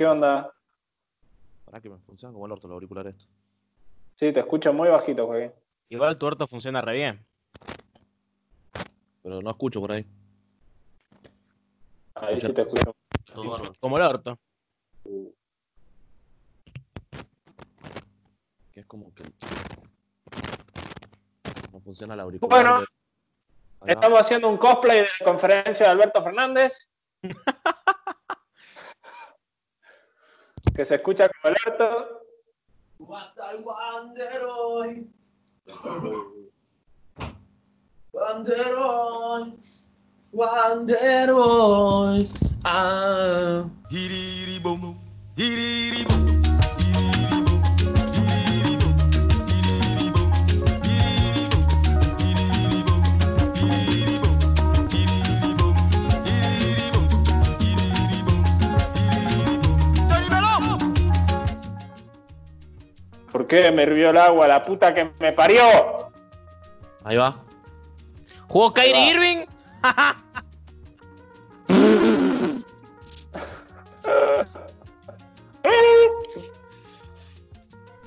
¿Qué onda? Para que me funciona como el orto el auricular esto. Sí, te escucho muy bajito, Joaquín. Igual tu orto funciona re bien. Pero no escucho por ahí. Ahí sí te escucho. Todo. Como el orto. Que es como que. No funciona el auricular. Bueno. Estamos haciendo un cosplay de la conferencia de Alberto Fernández. que se escucha como el el banderón. Banderón. Banderón. Ah. ¿Por qué me hirvió el agua? La puta que me parió. Ahí va. ¿Jugó Kyrie va. Irving?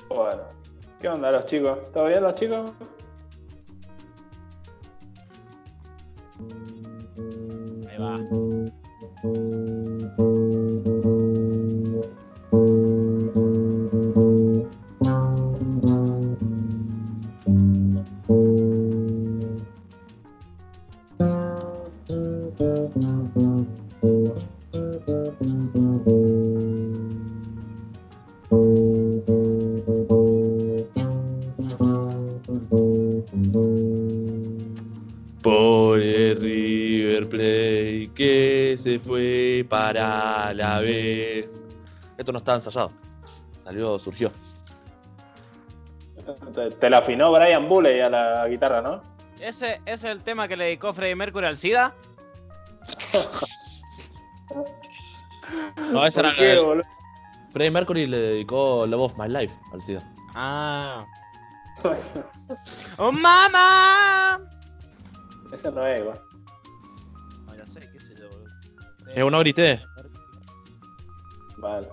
Bueno, ¿qué onda los chicos? ¿Todo bien los chicos? Ahí va. Para la B. Esto no está ensayado. Salió, surgió. Te, te la afinó Brian Bulley a la guitarra, ¿no? ¿Ese es el tema que le dedicó Freddie Mercury al SIDA? No, esa ¿Por era qué, la- boludo? Freddie Mercury le dedicó Love of My Life al SIDA. Ah. ¡Oh, mamá! Ese no es, igual. Eh, uno grité. Vale.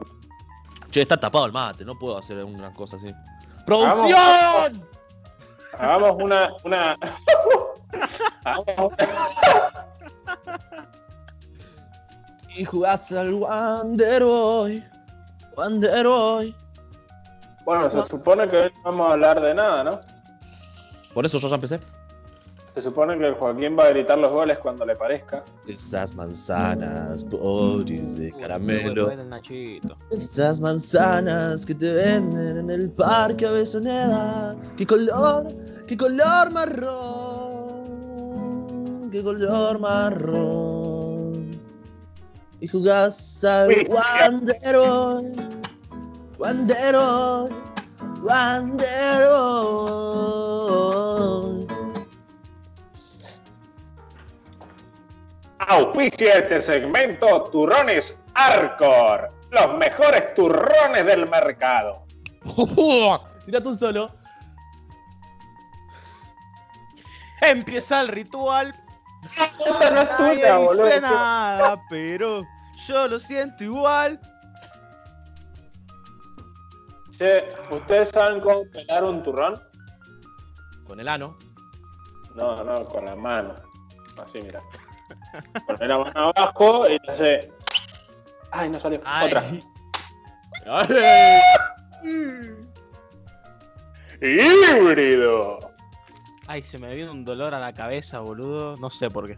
Che, está tapado el mate, no puedo hacer una cosa así. ¡Producción! Hagamos una. una... Hagamos una- Y jugás al Wander hoy. Wander hoy. Bueno, se supone que hoy no vamos a hablar de nada, ¿no? Por eso yo ya empecé. Se supone que Joaquín va a gritar los goles cuando le parezca. Esas manzanas, poris de caramelo. Bueno, Nachito. Esas manzanas que te venden en el parque Avellaneda. ¿Qué color? ¿Qué color marrón? ¿Qué color marrón? Y jugás al Uy, Wander hoy. Auspicia este segmento Turrones Arcor. Los mejores turrones del mercado. Tirate un solo. Empieza el ritual. Esa no es tuya, boludo. dice nada, pero yo lo siento igual. Che, ¿ustedes saben cómo pelar un turrón? Con el ano. No, no, con la mano. Así, mira. Poner la mano abajo y hace. Ay, no salió. Ay. Otra. ¡Híbrido! Ay, se me vino un dolor a la cabeza, boludo. No sé por qué.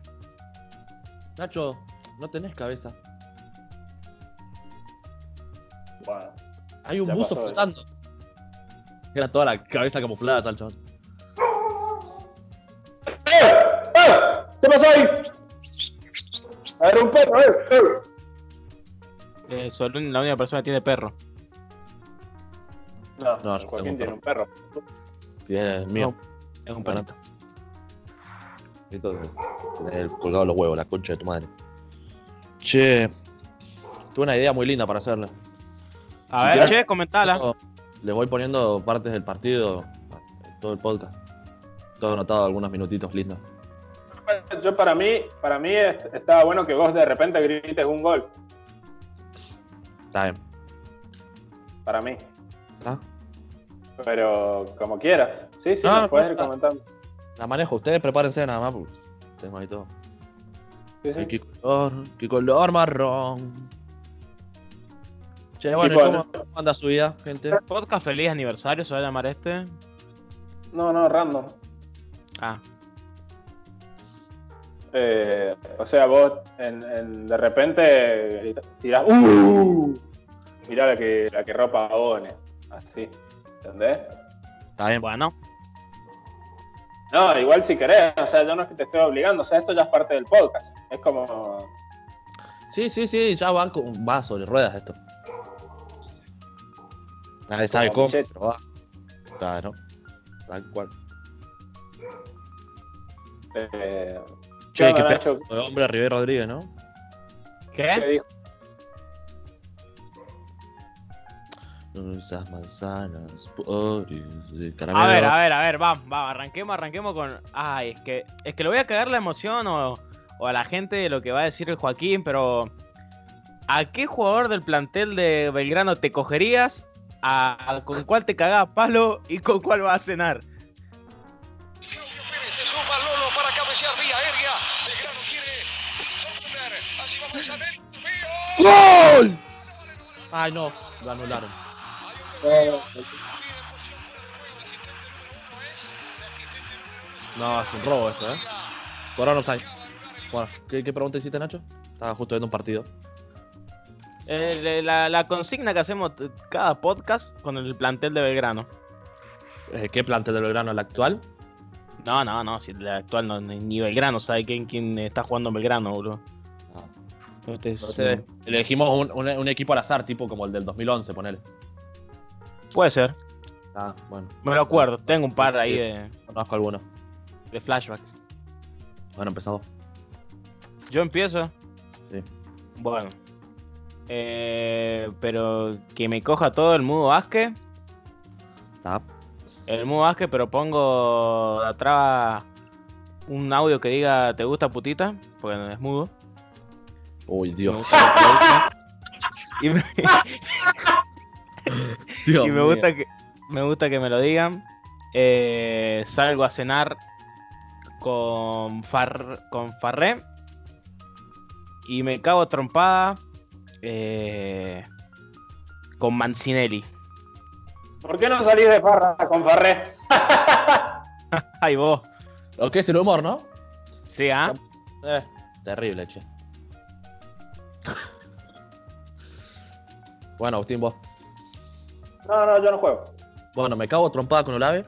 Nacho, no tenés cabeza. Bueno, Hay un buzo flotando. Era toda la cabeza camuflada, al chabón. ¡Eh! ¡Eh! ¿Qué pasó ahí? A ver, un perro, eh, eh. Eh, solo la única persona que tiene perro. No, No, yo Joaquín tengo un tiene un perro. Si es mío. Es un perrito. Esto tener colgado los huevos, la concha de tu madre. Che, tuve una idea muy linda para hacerla. A Si ver, quieres- che, comentala. Les voy poniendo partes del partido, todo el podcast. Todo anotado, algunos minutitos lindos. Yo para mí, para mí es- estaba bueno que vos de repente grites un gol. Está bien. para mí. ¿Ah? Pero como quieras. Sí, sí, No, puedes ir no. comentando. La manejo. Ustedes prepárense nada más. porque Tengo ahí todo. Sí, sí. ¿Y ¿Qué color? ¿Qué color marrón? Che, bueno, ¿y Tipo, ¿cómo anda su vida, gente? Podcast feliz aniversario se va a llamar este. No, no, random. Ah, Eh, o sea, vos en, en- de repente tirás. ¡Uh! Mirá la que, la que ropa One. Así. ¿Entendés? Está bien. bueno. No, igual si querés. O sea, yo no es que te estoy obligando. O sea, esto ya es parte del podcast. Es como. Sí, sí, sí, ya van con, va sobre ruedas esto. Nadie sabe cómo, pero va. Claro. Tal cual. Eh, Che, qué Nacho? pedazo de hombre Rivero Rodríguez, ¿no? ¿Qué ¿Qué? dijo? Esas manzanas, pobres. A ver, a ver, a ver, vamos, vamos, arranquemos, arranquemos con. Ay, es que, es que le voy a cagar la emoción o, o a la gente de lo que va a decir el Joaquín, pero. ¿A qué jugador del plantel de Belgrano te cogerías? ¿A, ¿Con cuál te cagás palo y con cuál vas a cenar? Claudio Pérez se suma ¡Gol! Ay, no, lo anularon. No, es un robo esto, ¿eh? Por ahora no hay. Bueno, ¿qué, qué pregunta hiciste, Nacho? Estaba justo viendo un partido. Eh, la, la consigna que hacemos cada podcast con el plantel de Belgrano. Eh, ¿Qué plantel del Belgrano el actual? No, no, no, si el actual no, ni ni Belgrano sabe quién, quién está jugando en Belgrano, boludo. Entonces, Entonces, elegimos un, un- un equipo al azar, tipo como el del 2011, ponele. puede ser, Ah, bueno, me lo acuerdo, tengo un par ahí de, conozco alguno. de flashbacks. Bueno, empezamos. Yo empiezo. Sí. Bueno. Eh, pero que me coja todo el Mudo Vázquez. Está. El Mudo Vázquez, pero pongo atrás un audio que diga ¿te gusta putita? Porque no es mudo. Uy, Dios. y me, Dios y me mío. gusta que me gusta que me lo digan. Eh, salgo a cenar con Far, con Farré y me cago trompada eh, con Mancinelli. ¿Por qué no salís de farra con Farré? Ay vos. Lo que es el humor, ¿no? Sí, ¿ah? Eh, terrible, che. Bueno, Agustín, vos. No, no, yo no juego. Bueno, me cago a trompada con Olave.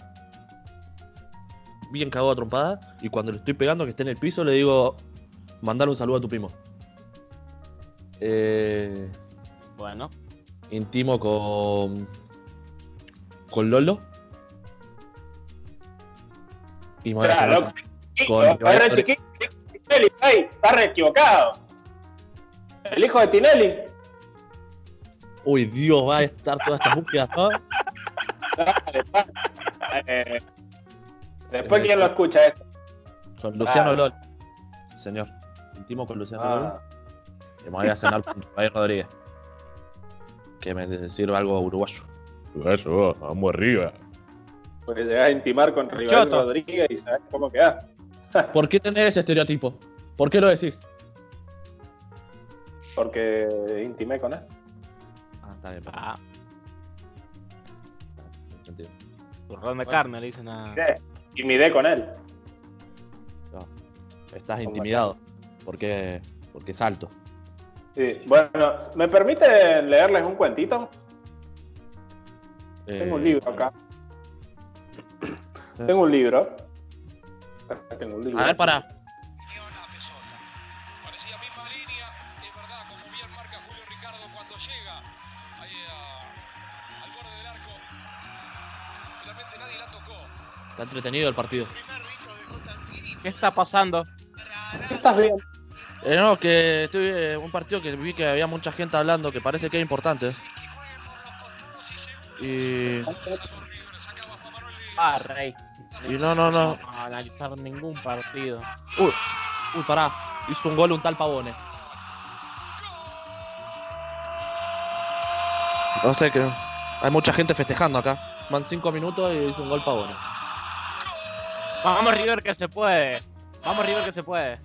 Bien cagado a trompada. Y cuando le estoy pegando, que esté en el piso, le digo: Mandar un saludo a tu primo. Eh, Bueno. intimo con. Con Lolo. Y me voy a Claro, con- está re equivocado. El hijo de Tinelli. Uy, Dios, va a estar todas estas búsquedas, ¿no? Dale, pa. Eh, después, ¿quién lo escucha esto? Con Luciano Claro. Lol. Señor. Intimo con Luciano Ah, Lol. Que me voy a cenar con Rubén Rodríguez. Que me sirva algo uruguayo. Uruguayo, vamos arriba. porque llegás a intimar con Rival. Rodríguez y sabes cómo quedás. ¿Por qué tenés ese estereotipo? ¿Por qué lo decís? Porque intimé con él. Ah, está bien. Ah, sentido. turrón de Bueno. carne le dicen a. Y midé con él. No. Estás intimidado. Porque, porque es alto. Sí. Bueno, ¿me permiten leerles un cuentito? Tengo un Eh, libro acá. Tengo un libro. Acá Tengo un libro. A ver, para. Entretenido el partido. ¿Qué está pasando? ¿Qué estás viendo? Eh, no, que estoy, eh, un partido que vi que había mucha gente hablando que parece que es importante. Y, Ah, rey. y no, no, no. Analizar ningún partido. Uy, uy, pará. Hizo un gol un tal Pavone. No sé qué. Hay mucha gente festejando acá. Van 5 minutos y hizo un gol Pavone. Vamos River que se puede. Vamos River que se puede.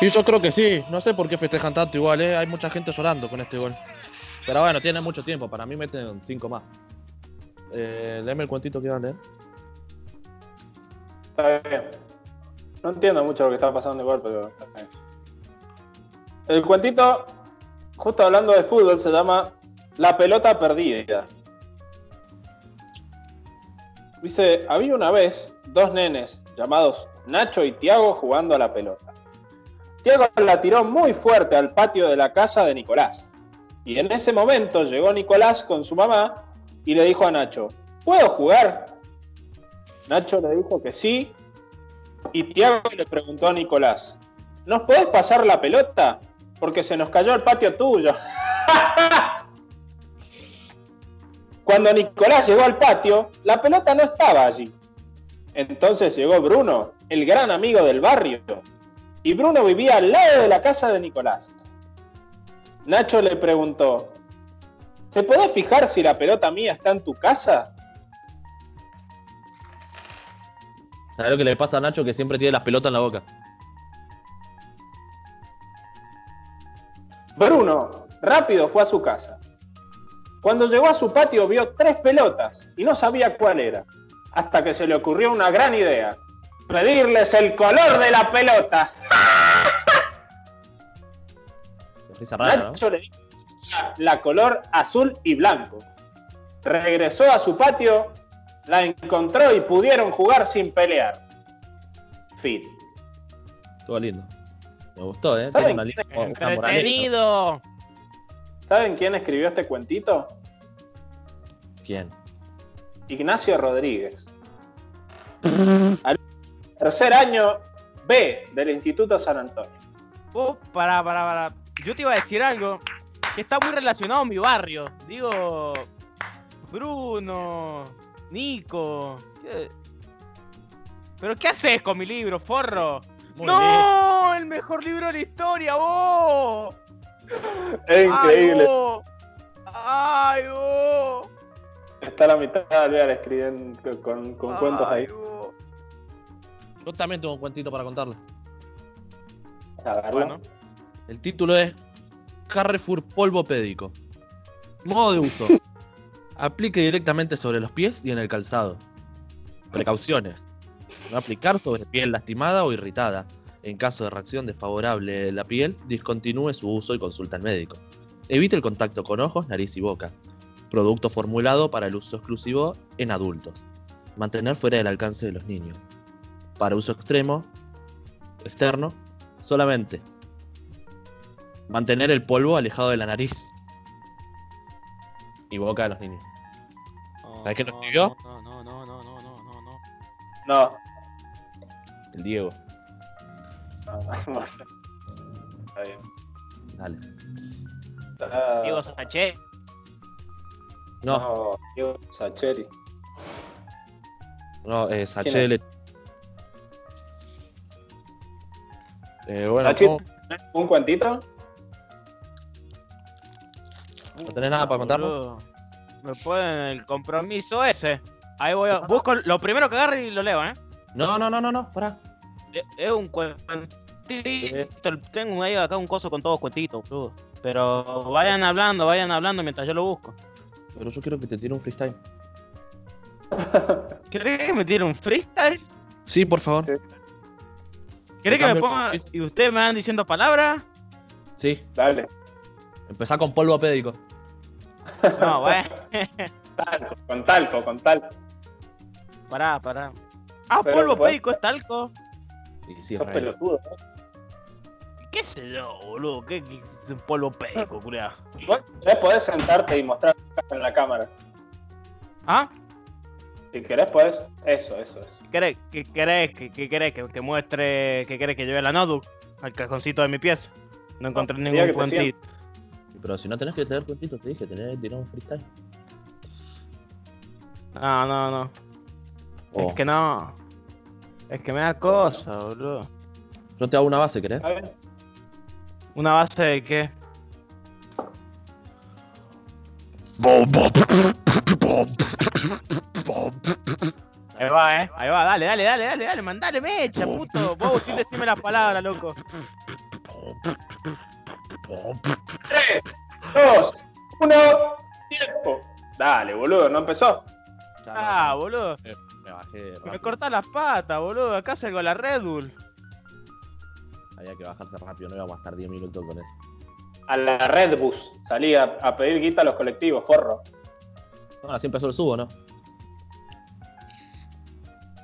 Y yo creo que sí. No sé por qué festejan tanto igual, ¿eh? Hay mucha gente llorando con este gol. Pero bueno, tiene mucho tiempo. Para mí meten 5 más. Eh, léeme el cuentito que iban a leer. Está bien. No entiendo mucho lo que está pasando igual, pero. El cuentito, justo hablando de fútbol, se llama La pelota perdida. Dice, había una vez dos nenes llamados Nacho y Tiago jugando a la pelota. Tiago la tiró muy fuerte al patio de la casa de Nicolás. Y en ese momento llegó Nicolás con su mamá y le dijo a Nacho, ¿puedo jugar? Nacho le dijo que sí. Y Tiago le preguntó a Nicolás, ¿nos podés pasar la pelota? Porque se nos cayó el patio tuyo. Cuando Nicolás llegó al patio, la pelota no estaba allí. Entonces llegó Bruno, el gran amigo del barrio. Y Bruno vivía al lado de la casa de Nicolás. Nacho le preguntó, ¿te podés fijar si la pelota mía está en tu casa? ¿Sabes lo que le pasa a Nacho? Que siempre tiene las pelotas en la boca. Bruno rápido fue a su casa. Cuando llegó a su patio vio tres pelotas y no sabía cuál era, hasta que se le ocurrió una gran idea. Pedirles el color de la pelota. Rara, ¿no? Nacho le dijo la color azul y blanco. Regresó a su patio, la encontró y pudieron jugar sin pelear. Fin. Estuvo lindo. Me gustó, ¿eh? ¿Saben. ¿Saben quién escribió este cuentito? ¿Quién? Ignacio Rodríguez. Al tercer año B del Instituto San Antonio. Uh, para, para, para. Yo te iba a decir algo que está muy relacionado a mi barrio. Digo, Bruno, Nico. ¿qué? ¿Pero qué haces con mi libro, forro? Muy ¡No! ¡El mejor libro de la historia, vos! Es increíble. ¡Ay, vos! Está la mitad de Alvear escribiendo con, con cuentos ahí. Yo también tengo un cuentito para contarle. A verlo. Bueno, El título es Carrefour polvo pédico. Modo de uso. Aplique directamente sobre los pies y en el calzado. Precauciones. No aplicar sobre piel lastimada o irritada. En caso de reacción desfavorable de la piel, discontinúe su uso y consulta al médico. Evite el contacto con ojos, nariz y boca. Producto formulado para el uso exclusivo en adultos. Mantener fuera del alcance de los niños. Para uso extremo, externo, solamente mantener el polvo alejado de la nariz y boca de los niños. ¿Sabes quién lo escribió? No, no, no, no, no, no, no, no. No. El Diego. Está bien. Dale. Diego Saché. No, No, Diego Sacheri. no, eh, ¿Quién Sachel. Eh, bueno. ¿Un cuentito? ¿no tenés nada para contarnos? Boludo. Me ponen el compromiso ese. Ahí voy a. Busco lo primero que agarre y lo leo, ¿eh? No, no, no, no, no, pará. Es- Es un cuentito. Tengo ahí acá un coso con todos cuentitos. Pero vayan hablando, vayan hablando mientras yo lo busco. Pero yo quiero que te tire un freestyle. ¿Querés que me tire un freestyle? Sí, por favor. Sí. ¿Querés que me ponga y ustedes me van diciendo palabras? Sí. Dale. Empezá con polvo pédico. No, bueno. Talco, con talco, con talco. Pará, pará. Ah, Pero, polvo pues- pédico es talco. Sí, Sos re. pelotudo. ¿no? ¿Qué sé yo, boludo? ¿Qué, qué es un polvo pédico, culiao? Vos querés podés sentarte y mostrar en la cámara. ¿Ah? Si querés podés. Eso, eso, eso. ¿Qué querés, qué querés, qué, qué querés que, que muestre, qué querés que lleve la notebook al cajoncito de mi pieza? No encontré ningún que cuentito. Pero si no tenés que tener cuentitos, te dije, tenés que tirar un freestyle. No, no, no. Oh. Es que no. Es que me da cosa, boludo. Yo te hago una base, ¿querés? ¿Una base de qué? Ahí va, eh. Ahí va, dale, dale, dale, dale, dale, mandale mecha, puto. Vos, sin decirme las palabras, loco. Tres, dos, uno, tiempo. Dale, boludo, ¿no empezó? Ah, boludo. Me bajé Me cortás las patas, boludo. Acá salgo la Red Bull. Había que bajarse rápido, no íbamos a estar 10 minutos con eso. A la Red Bus. Salí a, a pedir guita a los colectivos, forro. Ahora sí empezó el subo, ¿no?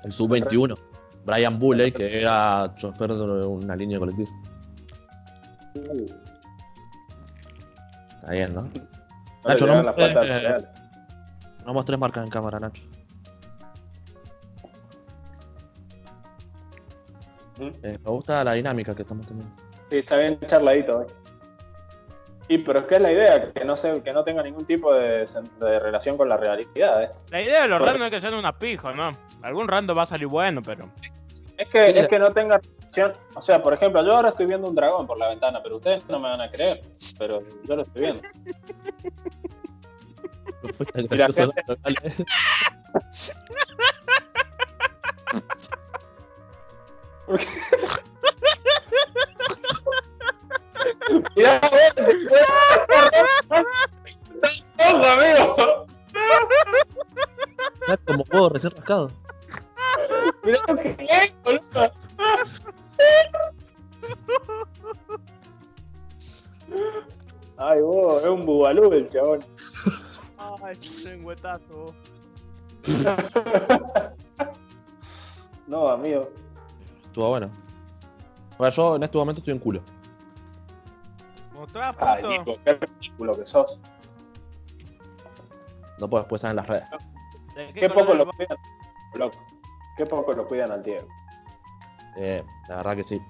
El sub 21. Brian Bulley, que era chofer de una línea de colectivo. Está bien, ¿no? No Nacho, no mostré, eh. No mostrés marcas en cámara, Nacho. ¿Mm? Eh, me gusta la dinámica que estamos teniendo. Sí, está bien charladito hoy. Y pero es que es la idea, que no se, que no tenga ningún tipo de, relación con la realidad esto. La idea de los Correcto. random es que sean una pija, ¿no? Algún random va a salir bueno, pero. Es que, Sí. es que no tenga relación. O sea, por ejemplo, yo ahora estoy viendo un dragón por la ventana, pero ustedes no me van a creer. Pero yo lo estoy viendo. No fue tan gracioso, dale. Mirá, ¡Ojo, amigo! Está como huevo recién rascado. Mirá lo que es, boludo. Ay, vos, es un bubalú el chabón. Ay, lengüetazo. No, amigo. Estuvo bueno. Bueno, yo en este momento estoy en culo. Mostrá Ay, foto. Nico, qué ridículo que sos. No puedo después en las redes. ¿De Qué poco lo cuidan, loco. Qué poco lo cuidan al Diego. Eh, la verdad que sí.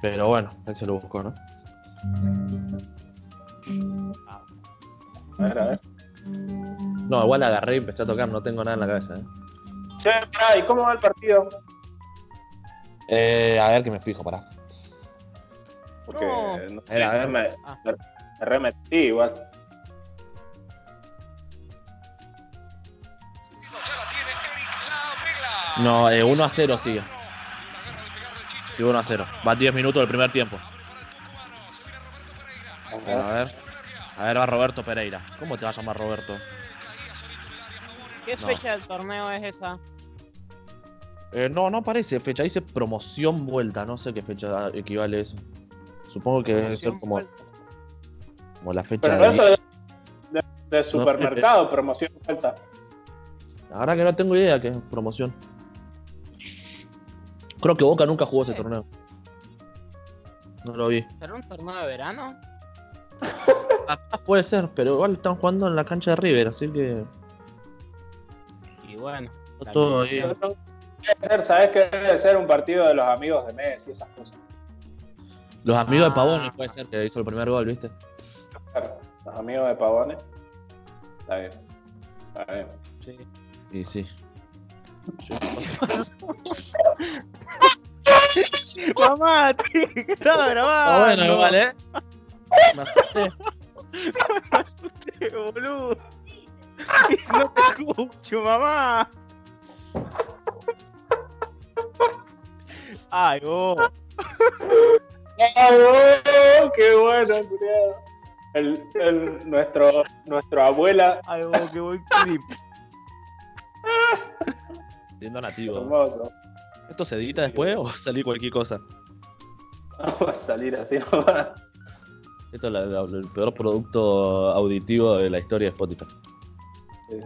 Pero bueno, él se lo buscó, ¿no? A ver, a ver. No, igual la agarré y empecé a tocar, no tengo nada en la cabeza, ¿eh? Che, pará, ¿y cómo va el partido? Eh, a ver que me fijo, pará. Porque No. no A ver, a ver. me, Ah. me- me remetí igual. No, eh, 1 a 0 sigue. Sí, 1 a 0. Va 10 minutos del primer tiempo. Bueno, a ver. A ver, va Roberto Pereira. ¿Cómo te va a llamar Roberto? ¿Qué No. fecha del torneo es esa? Eh, no, no aparece fecha, dice promoción vuelta. No sé qué fecha equivale eso. Supongo que debe ser como, como la fecha Pero de. eso de, de- de supermercado, promoción vuelta. La verdad que no tengo idea qué es promoción. Creo que Boca nunca jugó ese torneo. No lo vi. ¿Será un torneo de verano? Capaz puede ser, pero igual están jugando en la cancha de River, así que. Y bueno. todo. Debe ser, ¿Sabes qué debe ser un partido de los amigos de Messi y esas cosas? Los amigos Ah. de Pavón puede ser que hizo el primer gol, ¿viste? Claro, los amigos de Pavones. Está bien. Está bien. Sí. Y sí. Mamá, tío, que estaba grabando. Ah, bueno, igual, ¿eh? Me asusté. boludo. No te escucho, mamá. Ay, vos. ¡Ay, oh, ¡Qué bueno, culiao! El, el, nuestro, nuestro abuela, Ay, vos, qué buen clip. Siendo nativo. hermoso. ¿Esto se edita después o salir cualquier cosa? Vamos a salir así nomás. Esto es la- la- el peor producto auditivo de la historia de Spotify. Sí.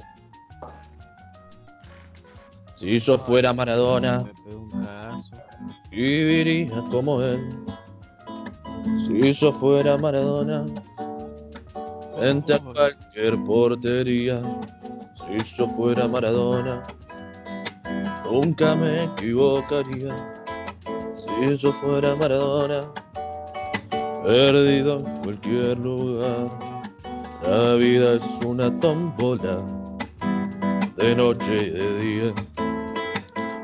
Si yo fuera Maradona, viviría como él. Si yo fuera Maradona, frente a cualquier portería. Si yo fuera Maradona, nunca me equivocaría. Si yo fuera Maradona, perdido en cualquier lugar. La vida es una tómbola, de noche y de día.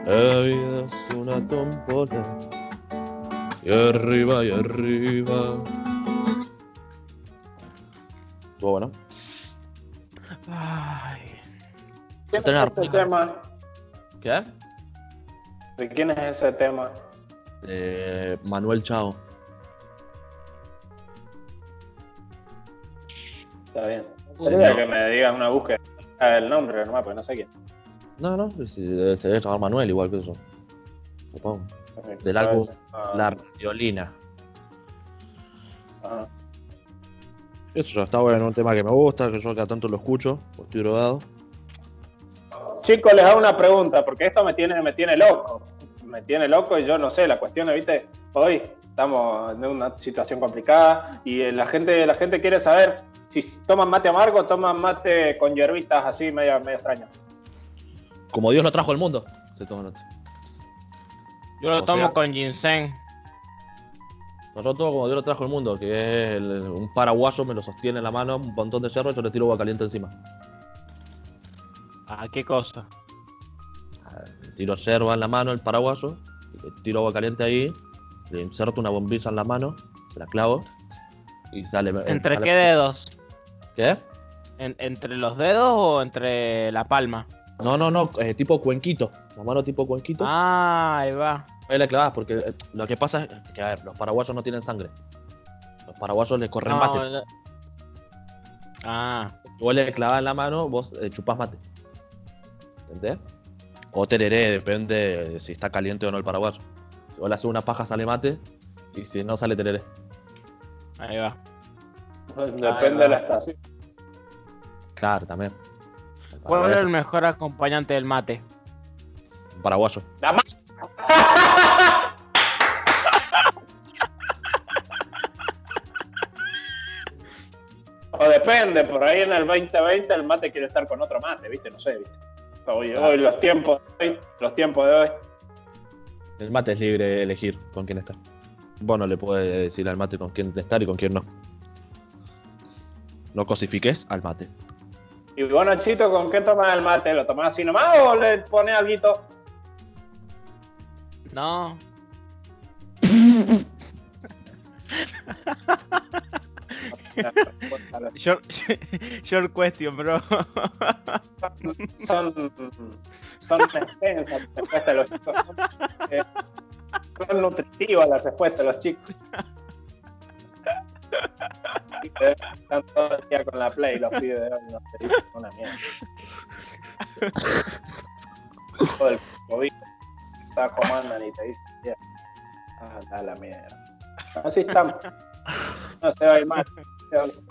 La vida es una tómbola, y arriba y arriba. Estuvo bueno. Ay. ¿Quién es ese tema? ¿Qué? ¿De quién es ese tema? Eh, Manuel Chao. Está bien. Sería que me digas una búsqueda del nombre nomás, porque no sé quién. No, no, se debe llamar Manuel igual que eso. Supongo. Del álbum Ah, La Radiolina. ajá. Eso ya está bueno, un tema que me gusta, que yo acá tanto lo escucho, porque estoy drogado. Chicos, les hago una pregunta, porque esto me tiene, me tiene loco. Me tiene loco y yo no sé, la cuestión es, viste, hoy estamos en una situación complicada y eh, la gente, la gente quiere saber si toman mate amargo o toman mate con hierbitas así medio, medio extrañas. Como Dios lo trajo al mundo, se toma nota. Yo lo O tomo sea- con ginseng. Nosotros, como Dios lo trajo al mundo, que es el- un paraguayo, me lo sostiene en la mano, un montón de cerro y yo le tiro agua caliente encima. ¿A qué cosa? Le tiro yerba en la mano, el paraguayo, y le tiro agua caliente ahí, le inserto una bombilla en la mano, la clavo y sale. ¿Entre sale- qué dedos? ¿Qué? ¿En- ¿Entre los dedos o entre la palma? No, no, no, eh, tipo cuenquito. La mano tipo cuenquito. Ah, ahí va. Ahí le clavas, porque eh, lo que pasa es que, a ver, los paraguayos no tienen sangre. Los paraguayos les corren No, mate. no. Ah, Si vos le clavas en la mano, vos eh, chupás mate. ¿Entendés? O tereré, depende de si está caliente o no el paraguayo. Si vos le haces una paja, sale mate. Y si no, sale tereré. ahí va. Depende de la estación. Claro, también. ¿Cuál es el mejor acompañante del mate? un paraguayo. La ma- O depende, por ahí en el 2020 el mate quiere estar con otro mate, ¿viste? No sé, ¿viste? Hoy, hoy los tiempos de hoy, los tiempos de hoy. El mate es libre de elegir con quién estar. Vos no le puedes decir al mate con quién estar y con quién no. No cosifiques al mate. Y bueno, Chito, ¿con qué tomas el mate? ¿Lo tomás así nomás o le pones algo? No. Short, short question, bro. Son, son extensas las respuestas de los chicos. Son, son nutritivas las respuestas de los chicos. Están todo el día con la play, los pibes de hoy, no te dicen una mierda. Todo el COVID está comandan y te dicen, "Ya, ah, da la mierda. Así estamos. No se va a ir mal. se.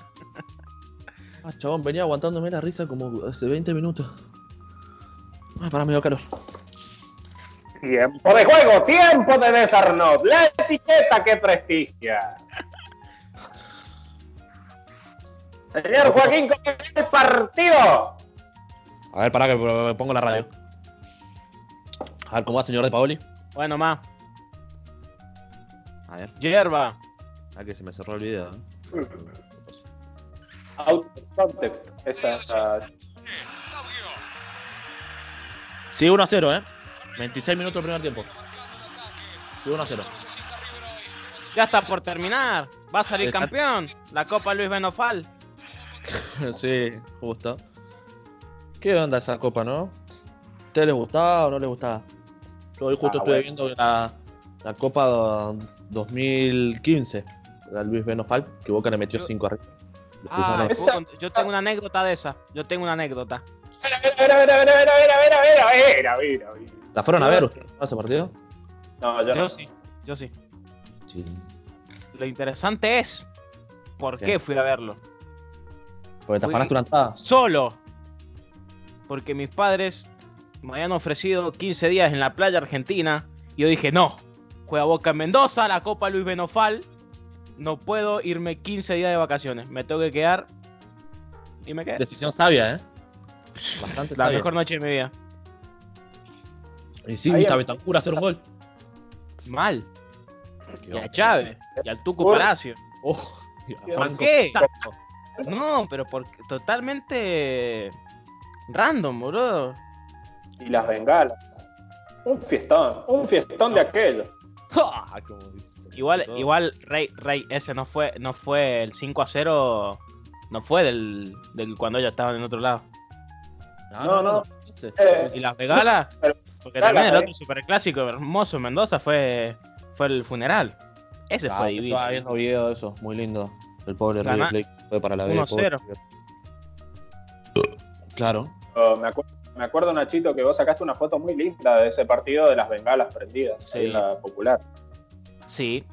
Ah, chabón, venía aguantándome la risa como hace 20 minutos. Ah, para medio calor. Tiempo de juego, tiempo de desarnot, la etiqueta que prestigia. Señor Joaquín, ¿cómo es el partido? A ver, para que me pongo la radio. A ver, ¿cómo va, señor de Paoli? Bueno, más. A ver, Hierba. ah, que se me cerró el video. ¿eh? Out of context. Esa. Sí, 1 a 0, ¿eh? 26 minutos del primer tiempo. Sí, 1 a 0. Necesita River hoy. Ya está por terminar. Va a salir campeón. La Copa Luis Benofal. sí, justo. ¿Qué onda esa copa, no? ¿A ustedes les gustaba o no les gustaba? Yo hoy justo Ah, estuve bueno. viendo la, la copa 2015. La Luis Benofal, que Boca le metió Yo- 5 arriba. Ah, pusieron- Esa- ¿puedo cont- yo tengo una anécdota de esa. Yo tengo una anécdota. Mira, mira, mira, mira, mira, mira, mira, mira, mira, mira, mira. ¿La fueron a ver ustedes, no, ese partido? No, yo Yo no. sí, yo sí. Sí. Lo interesante es por qué fui a verlo. Porque te afanaste una entrada. Solo. Porque mis padres me habían ofrecido 15 días en la playa argentina. Y yo dije, no. Juega Boca en Mendoza, la Copa Luis Benofal. No puedo irme 15 días de vacaciones. Me tengo que quedar. Y me quedé. Decisión sabia, ¿eh? Bastante La sabia. mejor noche de mi vida. Y sí, Ahí viste a em- Betancur hacer un gol. Mal. Y a. Chávez. Y al Tucu Por- Palacio. Oh, y a ¿Por qué? No, pero porque totalmente random, boludo. Y las bengalas. Un fiestón, un fiestón de aquellos. Dice Igual, igual, Rey, Rey, ese no fue, no fue el 5 a 0. No fue del, del cuando ellos estaban en otro lado. No, no. Sí. Eh, Y las begalas, Pero- porque también el eh. otro superclásico hermoso en Mendoza fue, fue el funeral. Ese Ah, fue divino. Estaba viendo video de eso, muy lindo. El pobre River Plate fue para la B. 1-0. pobre. Claro. Me, acu- me acuerdo, Nachito, que vos sacaste una foto muy linda de ese partido de las bengalas prendidas Sí. en la popular. Sí.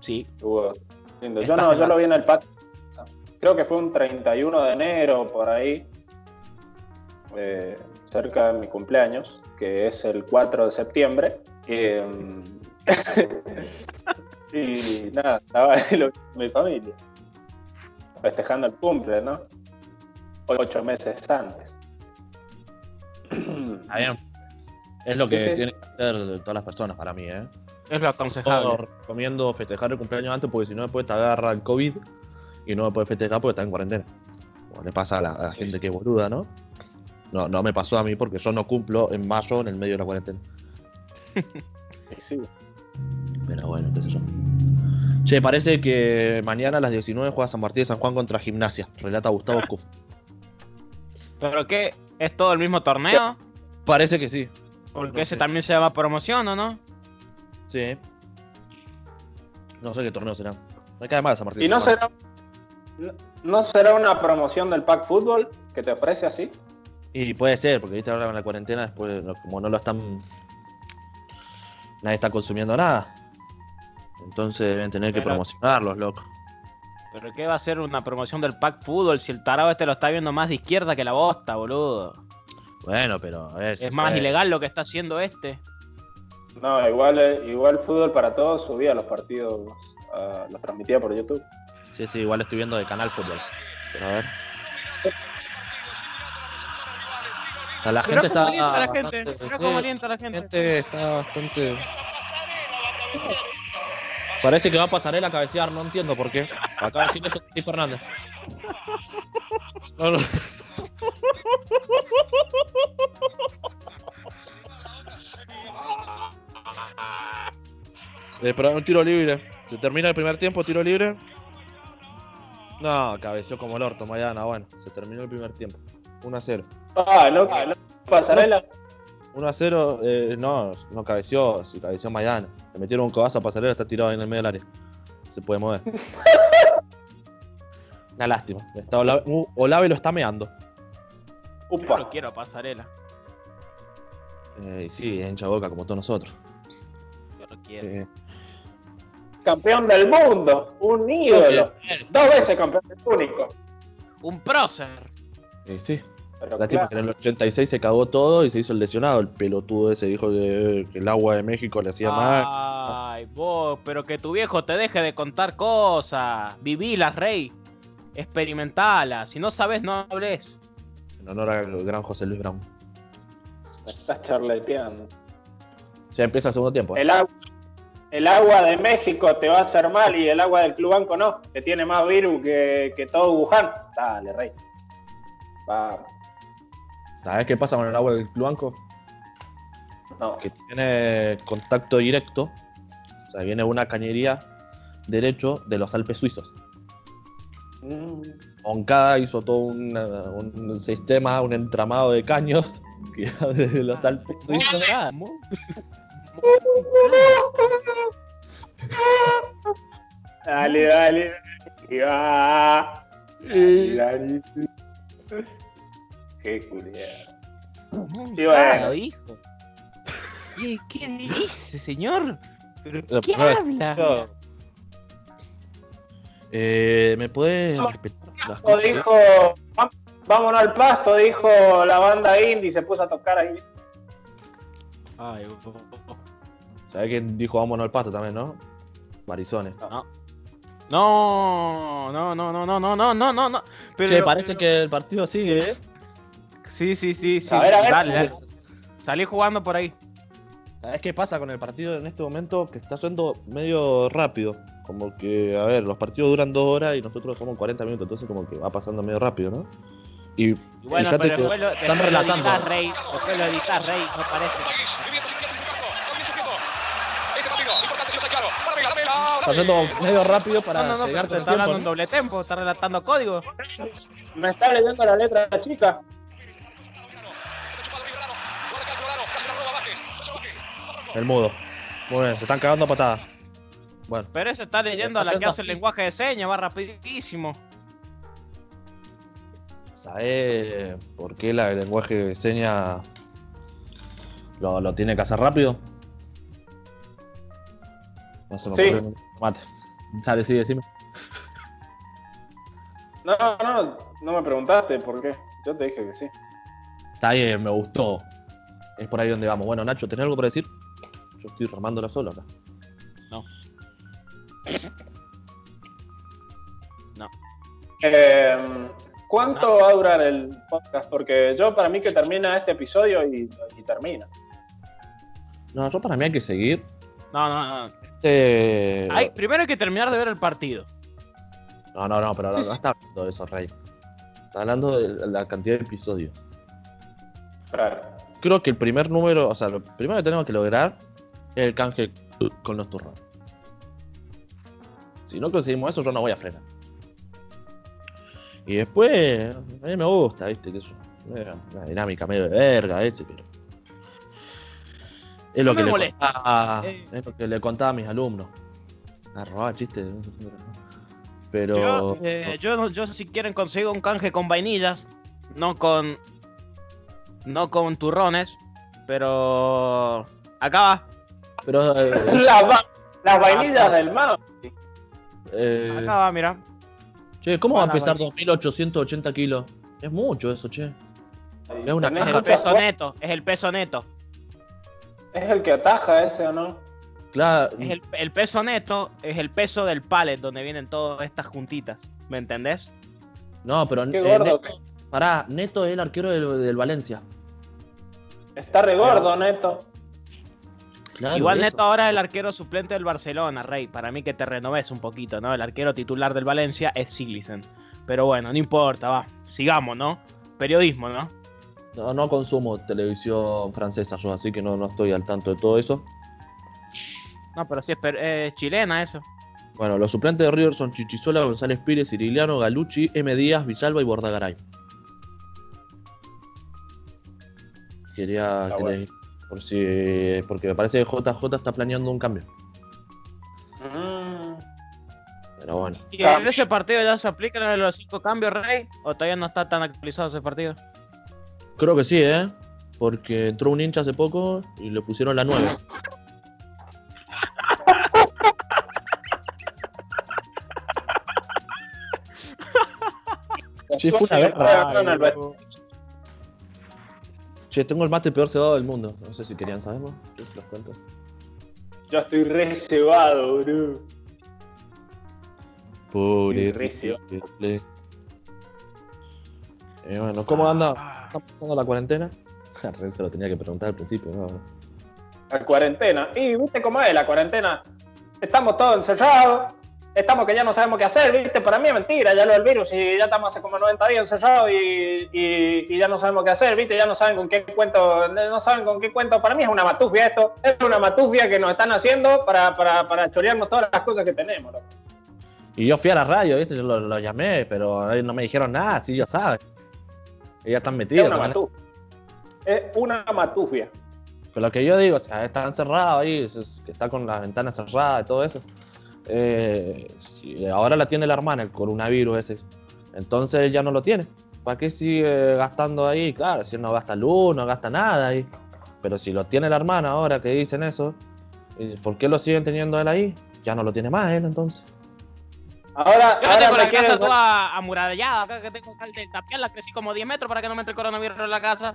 Sí. Estuvo lindo. Yo no, yo lo vi en el patio. Creo que fue un 31 de enero, por ahí, eh, cerca de mi cumpleaños, que es el 4 de septiembre. Eh, y nada, estaba ahí lo- mi familia, festejando el cumple, ¿no? Ocho meses antes. Está bien. Es lo que Sí, sí. tienen que hacer todas las personas para mí, ¿eh? Es lo Yo aconsejable. recomiendo festejar el cumpleaños antes porque si no después te agarra el COVID y no me puedes festejar porque estás en cuarentena. Como le pasa a la, a la gente que es boluda, ¿no? No, no me pasó a mí porque yo no cumplo en mayo en el medio de la cuarentena. Sí. Pero bueno, qué sé yo. Che, parece que mañana a las 19 juega San Martín de San Juan contra Gimnasia. Relata Gustavo Kuf. ¿Pero qué? ¿Es todo el mismo torneo? Parece que sí. Porque No ese sé. también se llama promoción, ¿o no? Sí. No sé qué torneo será. Me cae mal San Martín. ¿Y no será, no, no será una promoción del Pack Fútbol que te ofrece así? Y puede ser, porque viste ahora con la cuarentena, después, como no lo están. Nadie está consumiendo nada. Entonces deben tener que promocionarlos, loco. ¿Pero qué va a ser una promoción del pack fútbol si el tarado este lo está viendo más de izquierda que la bosta, boludo? Bueno, pero a ver. se Es más puede. ilegal lo que está haciendo este. No, igual, eh, igual Fútbol para Todos subía los partidos, ah, los transmitía por YouTube. Sí, sí, igual estoy viendo de Canal Fútbol. Pero a ver. O sea, la gente cómo está. alienta la gente está bastante. Parece que va a pasarela a cabecear, no entiendo por qué. De decir eso Fernández. No, no. Eh, un tiro libre. Se termina el primer tiempo, tiro libre. No, cabeció como el orto, Mayana. Bueno, se terminó el primer tiempo. 1 a 0. Ah, no, no, pasarela. 1 a 0, eh, no, no cabeció, si cabeció Mayana. Le metieron un codazo a pasarela, está tirado ahí en el medio del área. Se puede mover. Una lástima. Está Olave, uh, Olave lo está meando. Yo no quiero pasarela. Eh, y sí, es hincha boca como todos nosotros. Yo no quiero. Eh, Campeón del mundo, un ídolo. Dos veces campeón del único. Un prócer. eh, sí. Pero Lástima claro, que en el 86 se cagó todo y se hizo el lesionado. El pelotudo ese dijo que, el agua de México le hacía mal. Ay, vos, pero que tu viejo te deje de contar cosas. Vivilas, rey. Experimentala. Si no sabes, no hables. En honor al gran José Luis Brown. me estás charleteando. Ya empieza el segundo tiempo. ¿eh? El agua, el agua de México te va a hacer mal y el agua del Club Banco no, que tiene más virus que, que todo Wuhan. Dale, rey. Vamos. ¿Sabes qué pasa con el agua del Clubanco? No. que tiene contacto directo, o sea, viene una cañería derecho de los Alpes suizos. Mm, Oncada hizo todo un, un sistema, un entramado de caños que desde los Alpes suizos. Ah, mu- Dale, dale. Y va. Dale, dale. Qué culiado. Sí, bueno. ah, hijo. ¿Qué, qué dice, señor? ¿Pero qué habla? Eh, ¿Me puedes repetir las cosas? dijo, "Va- vámonos al pasto, dijo la banda indie y se puso a tocar ahí. Ay, bo- bo- bo- ¿Sabes quién dijo vámonos al pasto también, no? Marizones. no. No, no, no, no, no, no, no, no, no. Pero, Che, parece que el partido sigue, ¿eh? Sí, sí, sí, sí. A ver, a ver Dale, si- dale. Salí jugando por ahí. ¿Sabes qué pasa con el partido en este momento? Que está yendo medio rápido. Como que, a ver, los partidos duran dos horas y nosotros somos 40 minutos, entonces como que va pasando medio rápido, ¿no? Y Y bueno, fíjate pero que después lo, están después lo relatando. editas, Rey. Después lo editas, Rey, no parece. Está yendo medio rápido para No, no, no, pero te está tiempo. hablando en doble tempo, está relatando código. Me está leyendo la letra chica. El mudo. Muy bien, se están cagando a patadas. Bueno, Pero eso está leyendo a la que hace el lenguaje de señas, va rapidísimo. ¿sabés por qué la- el lenguaje de señas lo, lo tiene que hacer rápido? No se me Sí. ocurre. Mate. Sale, sí, decime. No, no, no me preguntaste por qué. Yo te dije que sí. Está bien, me gustó. Es por ahí donde vamos. Bueno, Nacho, ¿tenés algo para decir? Yo estoy remándola solo acá. Eh, ¿Cuánto va a durar el podcast? Porque yo para mí que termina este episodio y, y termina. No, yo para mí hay que seguir. No, no, no. Este... Hay, primero hay que terminar de ver el partido. No, no, no, pero no, Sí, no está hablando de eso, Rey. Está hablando de la cantidad de episodios. Claro. Creo que el primer número, o sea, lo primero que tenemos que lograr el canje con los turrones. Si no conseguimos eso, yo no voy a frenar. Y después, a mí me gusta, viste, que es una, una dinámica medio de verga, ese, pero. Es lo, No que le contaba, Eh. es lo que le contaba a mis alumnos. A robar chistes. Pero. Yo, eh, yo si quieren consigo un canje con vainillas, no con. No con turrones, pero. Acá va. Pero eh, Las, va- las vainillas del mao. eh, Acá va, mira. Che, ¿cómo va a pesar valer. 2880 kilos? Es mucho eso, che. Es una el peso neto, es el peso neto. ¿Es el que ataja ese o no? Claro, Es el, el peso neto, es el peso del pallet donde vienen todas estas juntitas. ¿Me entendés? no, pero Qué eh, gordo. Neto, pará, Neto es el arquero del, del Valencia. Está re gordo, Neto. Claro, Igual eso. Neto ahora es el arquero suplente del Barcelona, Rey. Para mí que te renoves un poquito, ¿no? El arquero titular del Valencia es Siglisen. Pero bueno, no importa, va. Sigamos, ¿no? Periodismo, ¿no? No, no consumo televisión francesa yo, así que no, no estoy al tanto de todo eso. No, pero sí es per- chilena eso. Bueno, los suplentes de River son Chichisola, González Pires, Cirigliano, Galucci, M. Díaz, Villalba y Bordagaray. Quería bueno. Por si porque me parece que JJ está planeando un cambio. Mm. Pero bueno. ¿Y en ese partido ya se aplican los cinco cambios, Rey? ¿O todavía no está tan actualizado ese partido? Creo que sí, ¿eh? Porque entró un hincha hace poco y le pusieron la 9. Sí, fue una guerra. Che, tengo el mate peor cebado del mundo. No sé si querían saberlo. Yo se los cuento. Yo estoy re cebado, bro. Pobre recio. Eh, bueno, ¿cómo anda? ¿Está pasando la cuarentena? Re se lo tenía que preguntar al principio, ¿no? La cuarentena. Y viste cómo es la cuarentena. Estamos todos encerrados. Estamos que ya no sabemos qué hacer, viste. Para mí es mentira, ya lo del virus y ya estamos hace como 90 días encerrados y, y- y ya no sabemos qué hacer, viste. Ya no saben con qué cuento, no saben con qué cuento. Para mí es una matufia esto. Es una matufia que nos están haciendo para, para, para chorearnos todas las cosas que tenemos. loco. Y yo fui a la radio, ¿viste? Yo lo, lo llamé, pero no me dijeron nada, sí, ya sabes. Ellas están Es metidas. una también. matufia. Es una matufia. Pero lo que yo digo, o sea, está encerrado ahí, es- es- que está con las ventanas cerradas y todo eso. Eh, si ahora la tiene la hermana, el coronavirus ese. Entonces él ya no lo tiene. ¿Para qué sigue gastando ahí? Claro, si no gasta luz, no gasta nada ahí. Pero si lo tiene la hermana ahora que dicen eso, ¿y ¿por qué lo siguen teniendo él ahí? Ya no lo tiene más él entonces. Ahora, Yo ahora tengo me la quieren- casa toda amurallada, acá que tengo cal de tapiarla, crecí como 10 metros para que no me entre el coronavirus en la casa.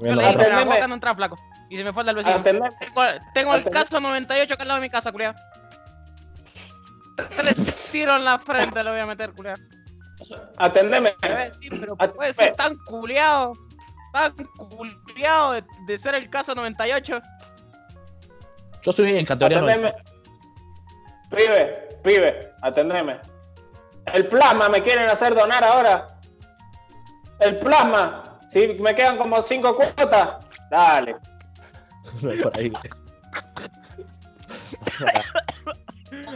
Yo le dije, no entra flaco. Y se me fue el del vecino. Atendeme. Tengo, tengo el caso 98 acá al lado de mi casa, culiao. Tres tiros en la frente le voy a meter, culiao. Atendeme. Me voy a decir, pero puede ser tan culiao, tan culiao de, de ser el caso 98. Yo soy en categoría Atendeme. 90. Pibe, pibe, atendeme. El plasma me quieren hacer donar ahora. El plasma. Si me quedan como cinco cuotas, dale. Por ahí.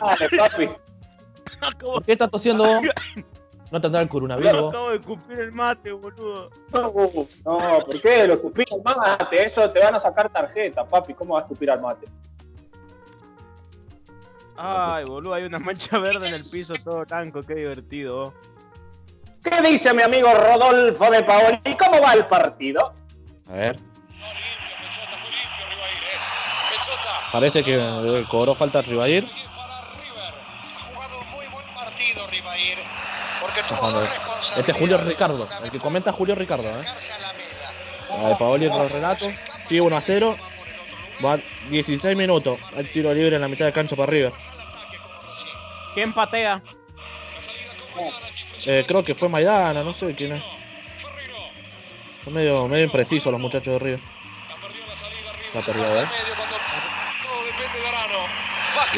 Dale, papi. ¿Por qué estás tosiendo vos? ¿No tendrá el coronavirus vos? acabo de escupir el mate, boludo. No, no, ¿por qué? Lo escupí al mate. Eso te van a sacar tarjeta, papi. ¿Cómo vas a escupir al mate? Ay, boludo, hay una mancha verde en el piso todo blanco, qué divertido. ¿Qué dice mi amigo Rodolfo de Paoli? ¿Cómo va el partido? A ver, No, limpio, Pechota, fue limpio Rivair, eh. Pechota. parece que eh, cobró falta Rivair. Jugando responsabilidades. Este es Julio Ricardo, el que comenta es Julio Ricardo, ¿eh? A Paoli el relato. Sigue 1 a 0. Va 16 minutos. El tiro libre en la mitad de cancha para River. ¿Quién patea? Eh, creo que fue Maidana, no sé quién es. Son medio, medio imprecisos los muchachos de River. Ha perdido la salida River. La perdió, ¿eh? Medio cuando todo depende de Arano.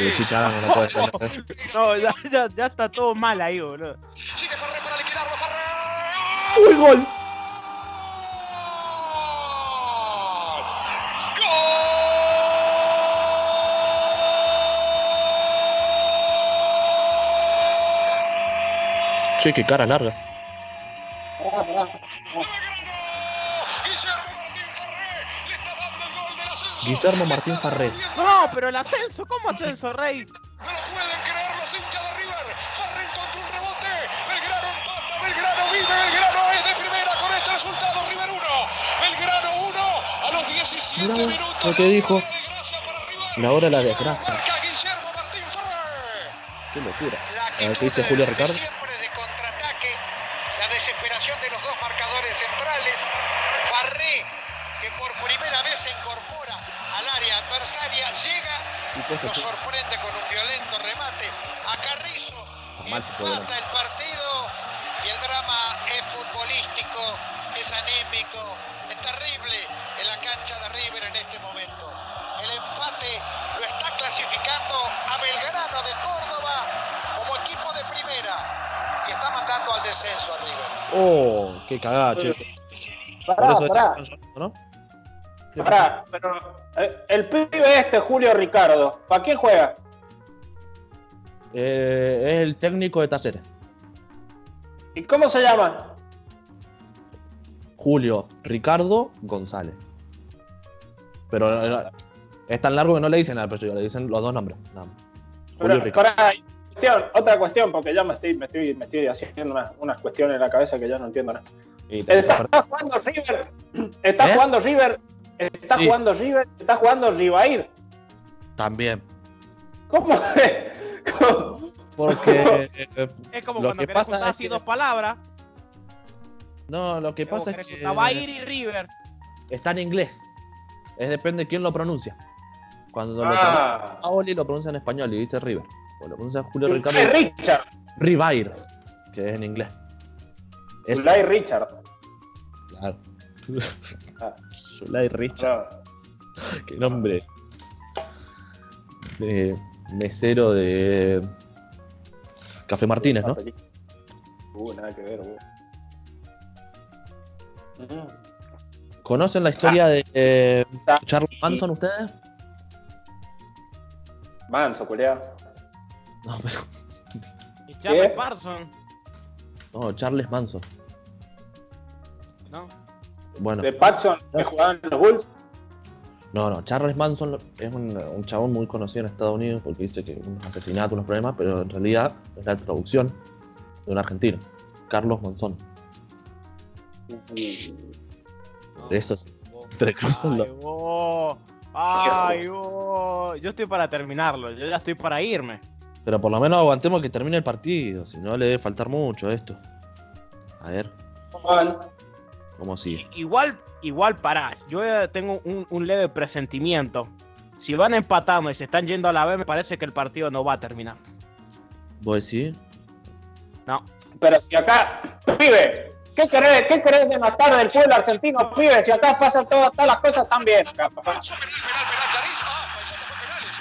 No, ya, ya, ya está todo mal ahí, boludo. Sigue Ferrer para liquidarlo. Ferrer. ¡Uy, gol! Che, qué cara larga. Guillermo Martín Farré. No, pero el ascenso, ¿cómo ascenso, Rey? No lo pueden creer los hinchas de River. Ferré encontró un rebote. Belgrano empata. Belgrano vive. Belgrano es de primera con este resultado. River 1. Belgrano 1. A los 17 Mirá minutos. lo que dijo. La hora de. La hora de la desgracia. Qué locura. La A ver, ¿qué actitud dice Julio Ricardo? Qué cagada, che. Por eso pará, ¿no? ¿Qué pará. Pero eh, el pibe este, Julio Ricardo, ¿para quién juega? Eh, es el técnico de Talleres. ¿Y cómo se llama? Julio Ricardo González. Pero eh, es tan largo que no le dicen al apellido, le dicen los dos nombres. nada. Julio Pero, Ricardo. pará, cuestión, otra cuestión, porque ya me estoy, me estoy, me estoy haciendo unas, unas cuestiones en la cabeza que ya no entiendo nada. Y te- Está jugando River, está ¿Eh? jugando River, está Sí. jugando River, está jugando Rivair. También. ¿Cómo es? ¿Cómo? Porque. eh, Es como Lo cuando querés pasa juntar es así que- dos palabras. no, lo que pasa es que. Bayer y River. Está en inglés. Es depende de quién lo pronuncia. Cuando lo Ah. pronuncia Paoli lo pronuncia en español y dice River. Lo pronuncia Julio Ulay Ricardo Richard. Rivair, que es en inglés. Es, Richard. claro. Ah. Richard. No. Qué nombre. De mesero de Café Martínez, ¿no? Uh, nada que ver. Mm. ¿Conocen la historia de eh, Ah. Charles Manson ustedes? Manso, culiao. No, pero. Y Charles ¿Qué? Parson. No, Charles Manson. ¿No? Bueno, De Paxson, que jugaban en los Bulls. no, no. Charles Manson es un, un chabón muy conocido en Estados Unidos porque dice que unos asesinatos, unos problemas, pero en realidad es la traducción de un argentino, Carlos Monzón. Eso es. Cruzan Ay, vos. Ay, vos. Yo estoy para terminarlo. Yo ya estoy para irme. Pero por lo menos aguantemos que termine el partido, si no le debe faltar mucho esto. A ver. ¿cómo sigue? Igual, igual pará. Yo eh, tengo un, un leve presentimiento. Si van empatando y se están yendo a la B, me parece que el partido no va a terminar. ¿Vos decís? No. Pero si acá, pibe, ¿qué querés, qué querés de matar del fútbol argentino, pibe? Si acá pasan todas, todas las cosas tan bien. Pasó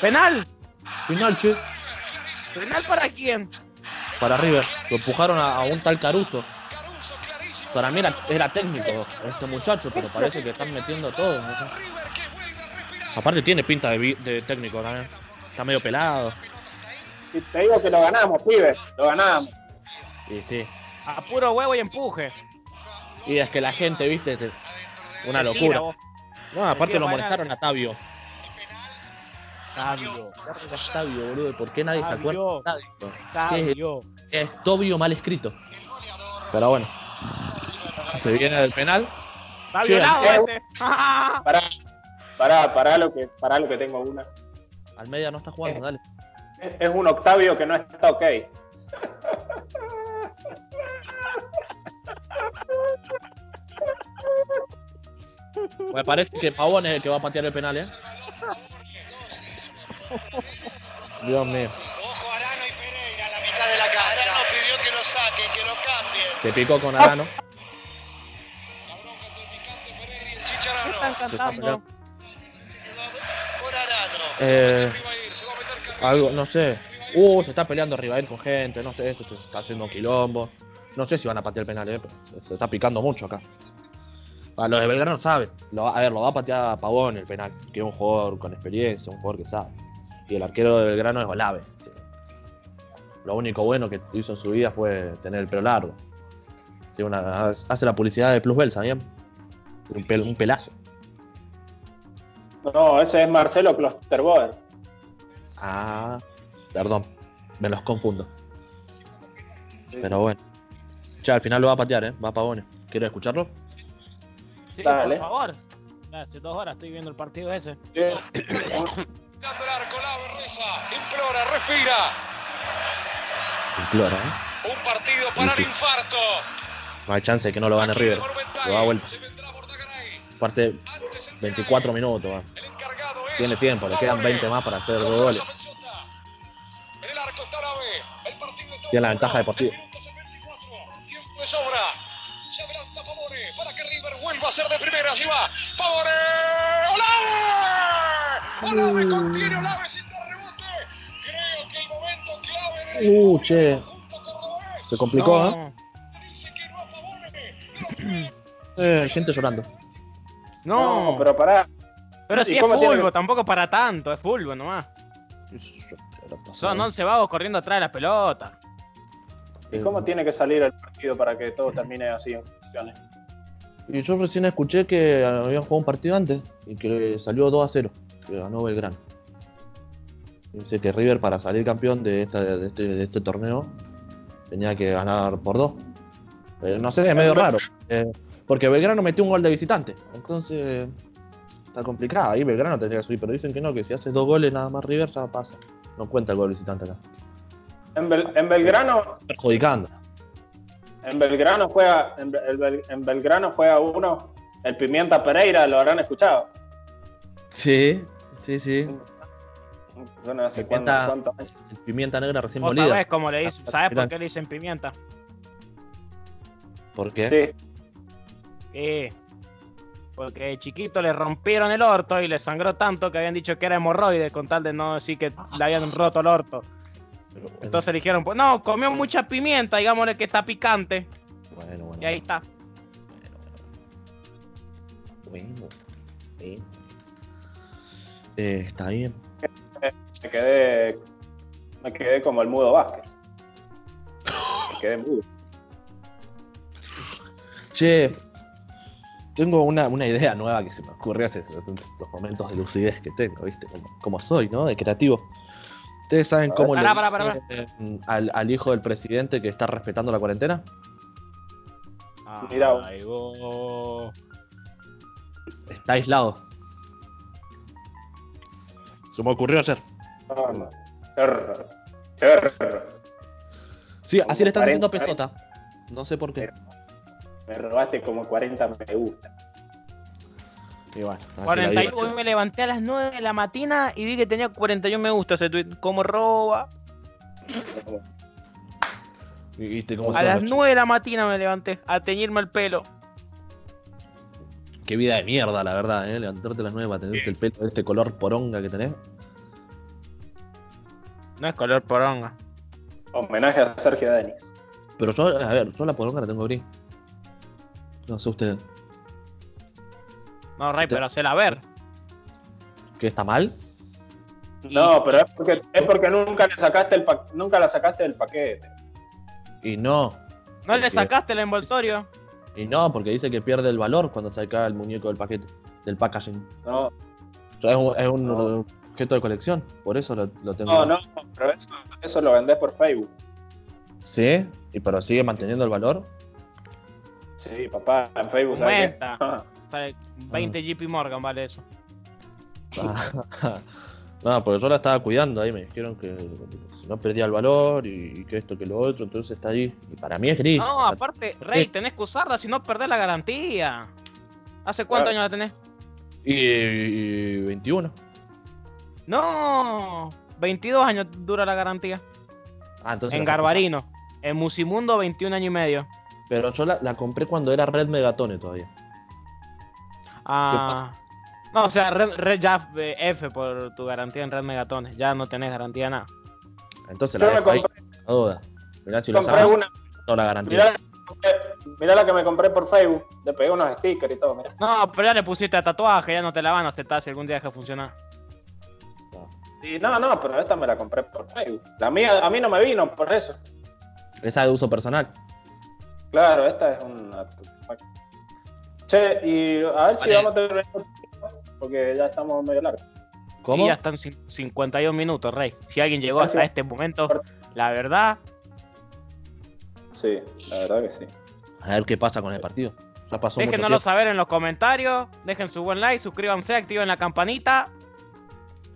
penal, penal, che. Clarísimo. ¿Penal para quién? Para River. Lo empujaron a, a un tal Caruso. Para mí era, era técnico este muchacho, pero parece que están metiendo todo. no. Aparte tiene pinta de, técnico también. Está medio pelado. Y te digo que lo ganamos, pibe. Lo ganamos. Y sí. A puro huevo y empuje. Y es que la gente, viste, te- una locura. No, aparte lo molestaron a Tabio. Tabio. Tabio, boludo. ¿Por qué nadie se acuerda Tabio? Tabio. Es Tobio mal escrito. Pero bueno. Se viene el penal. Lago eh, ese. Pará, pará, pará lo que, pará lo que tengo una. Al media no está jugando, dale. Es es un Octavio que no está ok. Me parece que Pavón es el que va a patear el penal, ¿eh? Dios mío. Ojo Arano y Pereira a la mitad de la cancha. Arano pidió que lo saquen, que lo cambien. Se picó con Arano. La bronca es del picante Pereira y el ¿Qué Chicharano. están Se está cantando? peleando. Por Arano. Eh, Rivair, se va a meter Carrizo. algo, no sé. Uh, se está peleando Rivael con gente. No sé, esto se está haciendo un quilombo. No sé si van a patear el penal, ¿eh? Pero se está picando mucho acá. A los de Belgrano saben. A ver, lo va a patear Pavón el penal. Que es un jugador con experiencia, un jugador que sabe. Y el arquero de Belgrano es Olave. Lo único bueno que hizo en su vida fue tener el pelo largo. Tiene una- hace la publicidad de Plusbel, ¿sabían? Un, pel- un pelazo. No, ese es Marcelo Klosterboer. Ah, perdón. Me los confundo. Pero bueno. Ya, al final lo va a patear, ¿eh? Va a Pavones. ¿Quieres escucharlo? Sí, Dale. por favor. Hace dos horas estoy viendo el partido ese. Sí. Implora, respira. Implora, ¿eh? Un partido para sí. el infarto. No hay chance de que no lo gane Aquí River. Lo da vuelta. Aparte, Antes el 24 minutos. es Tiene tiempo, le quedan Pavone. 20 más para hacer dos goles. Tiene la ventaja deportiva. El minuto es el 24. Tiempo de sobra. Se adelanta Pavone para que River vuelva a ser de primera. Allí va. Pavone. ¡Olave! Olave contiene Olave sin Uh, che. Se complicó, ¿eh? no. Eh, hay gente llorando. No, No, pero pará. pero ¿y si es fútbol, que- tampoco para tanto, es fútbol nomás. Son 11 vagos corriendo atrás de la pelota. ¿Y cómo tiene que salir el partido para que todo termine así en funciones? Y yo recién escuché que habían jugado un partido antes y que salió 2 a 0, que ganó Belgrano. Dice que River para salir campeón de, esta- de este, de este torneo tenía que ganar por 2. no sé, es medio raro. eh, porque Belgrano metió un gol de visitante. Entonces está complicado. Ahí Belgrano tendría que subir, pero dicen que no, que si hace dos goles nada más River ya pasa. No cuenta el gol visitante acá. En, Bel- en Belgrano, Perjudicando. en Belgrano juega, en, Bel- en Belgrano juega uno, el Pimienta Pereira, lo habrán escuchado. Sí, sí, sí. Yo no sé Pimienta- cuánto- negra recién molida. sabés cómo le dicen, ¿sabés por qué le dicen pimienta? ¿Por qué? Sí, Eh, porque de chiquito le rompieron el orto y le sangró tanto que habían dicho que era hemorroide con tal de no decir que le habían roto el orto. Entonces le dijeron, pues no, comió mucha pimienta, digámosle que está picante. Bueno, bueno. Y ahí está. Bueno, bueno. Eh, está bien. Me quedé, me quedé como el mudo Vázquez. Me quedé mudo. Che, tengo una, una idea nueva que se me ocurrió hace los momentos de lucidez que tengo, ¿viste? Como, como soy, ¿no? De creativo. ¿Ustedes saben cómo le dicen al, al hijo del presidente que está respetando la cuarentena? Vos. Está aislado. Se me ocurrió ayer. Chorro, chorro. Sí, así le están 40, diciendo pesota. No sé por qué. Me robaste como 40 me gusta. Y bueno, así la 41, vida, hoy me levanté a las 9 de la mañana y vi que tenía 41 me gusta ese tweet. Como roba. ¿Viste cómo A las los 9 de la mañana me levanté a teñirme el pelo. Qué vida de mierda, la verdad, ¿eh? Levantarte a las 9 para tenerte el pelo de este color poronga que tenés. No es color poronga. Homenaje a Sergio Denis. Pero yo, a ver, yo la poronga la tengo gris. No sé usted. No, Rey, Te- pero hacela ver. ¿Qué está mal? No, pero es porque, es porque nunca le sacaste el pa- nunca la sacaste del paquete. Y no. ¿No le sacaste el envoltorio? Y no, porque dice que pierde el valor cuando saca el muñeco del paquete, del packaging. No, O sea, es un, es un No. Objeto de colección, por eso lo, lo tengo. no, no, pero eso, eso lo vendés por Facebook. Sí, y pero sigue manteniendo el valor. Sí, papá, en Facebook, ¿sabes qué? Aumenta. Sale 20 JP Morgan vale eso. no, porque yo la estaba cuidando ahí, me dijeron que si no perdía el valor y, que esto, que lo otro, entonces está ahí. Y para mí es gris. No, aparte, Rey, tenés que usarla si no perdés la garantía. ¿Hace cuántos Claro. años la tenés? y, y 21. No, 22 años dura la garantía. Ah, entonces en Garbarino. En Musimundo, 21 años y medio. Pero yo la, la compré cuando era Red Megatone todavía. Ah. No, o sea, Red, Red ya eh, F por tu garantía en Red Megatones. Ya no tenés garantía de nada. Entonces Yo la me dejo ahí, compré, no duda. Mirá si lo compré sacas, una. toda la garantía. Mirá, mirá la que me compré por Facebook. Le pegué unos stickers y todo, mirá. No, pero ya le pusiste a tatuaje, ya no te la van a aceptar si algún día deja de funcionar. Y no, no, pero esta me la compré por Facebook. La mía, a mí no me vino por eso. Esa de uso personal. Claro, esta es una. Che, y a ver si vamos a terminar porque ya estamos medio largos. ¿Cómo? Y ya están cin- 51 minutos, Rey. Si alguien llegó hasta este momento, la verdad, Sí, la verdad que sí. A ver qué pasa con el partido. Ya pasó mucho déjenoslo saber en los comentarios. Dejen su buen like, suscríbanse, activen la campanita.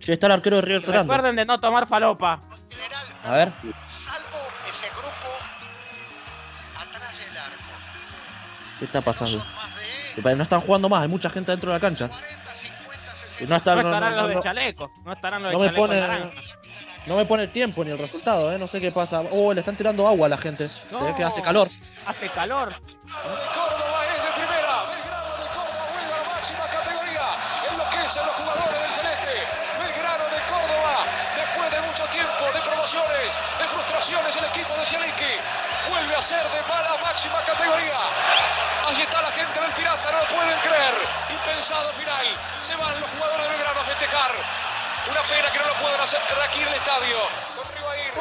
Che, está el arquero de River Y Fernández. recuerden de no tomar falopa. A ver. salvo ese grupo atrás del arco. Sí. ¿Qué está pasando? No están jugando más, hay mucha gente dentro de la cancha. 40, 50, Y 60. no, está, No no, estarán no- los de no- chaleco. No estarán los de me chaleco pone, no me pone el tiempo ni el resultado, ¿eh? No sé qué pasa. Oh, le están tirando agua a la gente. Se ve que hace calor. Hace calor. Córdoba es de primera. Belgrano de Córdoba vuelve a la máxima categoría. Enloquecen los jugadores del Celeste. Belgrano de Córdoba, después de mucho de frustraciones, el equipo de Zielinski vuelve a ser de mala máxima categoría. Allí está la gente del Pirata, no lo pueden creer. Impensado final. Se van los jugadores de Belgrano a festejar. Una pena que no lo puedan hacer aquí en el estadio.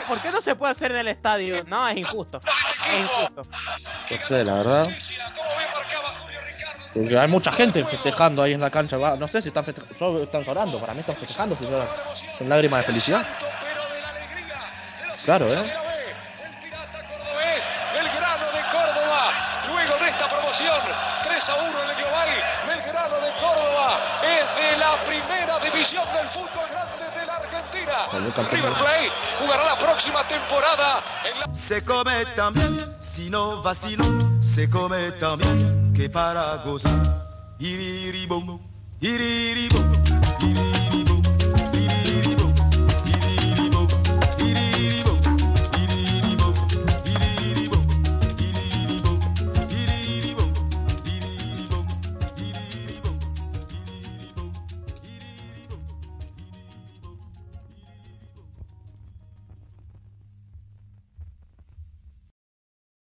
¿Por qué no se puede hacer en el estadio? No, es injusto. Es injusto. No sé, la verdad. Porque hay mucha gente festejando ahí en la cancha. No sé si están festejando. Están llorando. Para mí están festejando. Si lloran. Son lágrimas de felicidad. Claro, ¿eh? El pirata cordobés, Belgrano de Córdoba. Luego de esta promoción, 3 a 1 en el global. Belgrano de Córdoba es de la primera división del fútbol grande de la Argentina. River Plate jugará la próxima temporada en la Se come también, si no vacilo, se come también, que para gozar. Iriribom, iriribom, iriribom.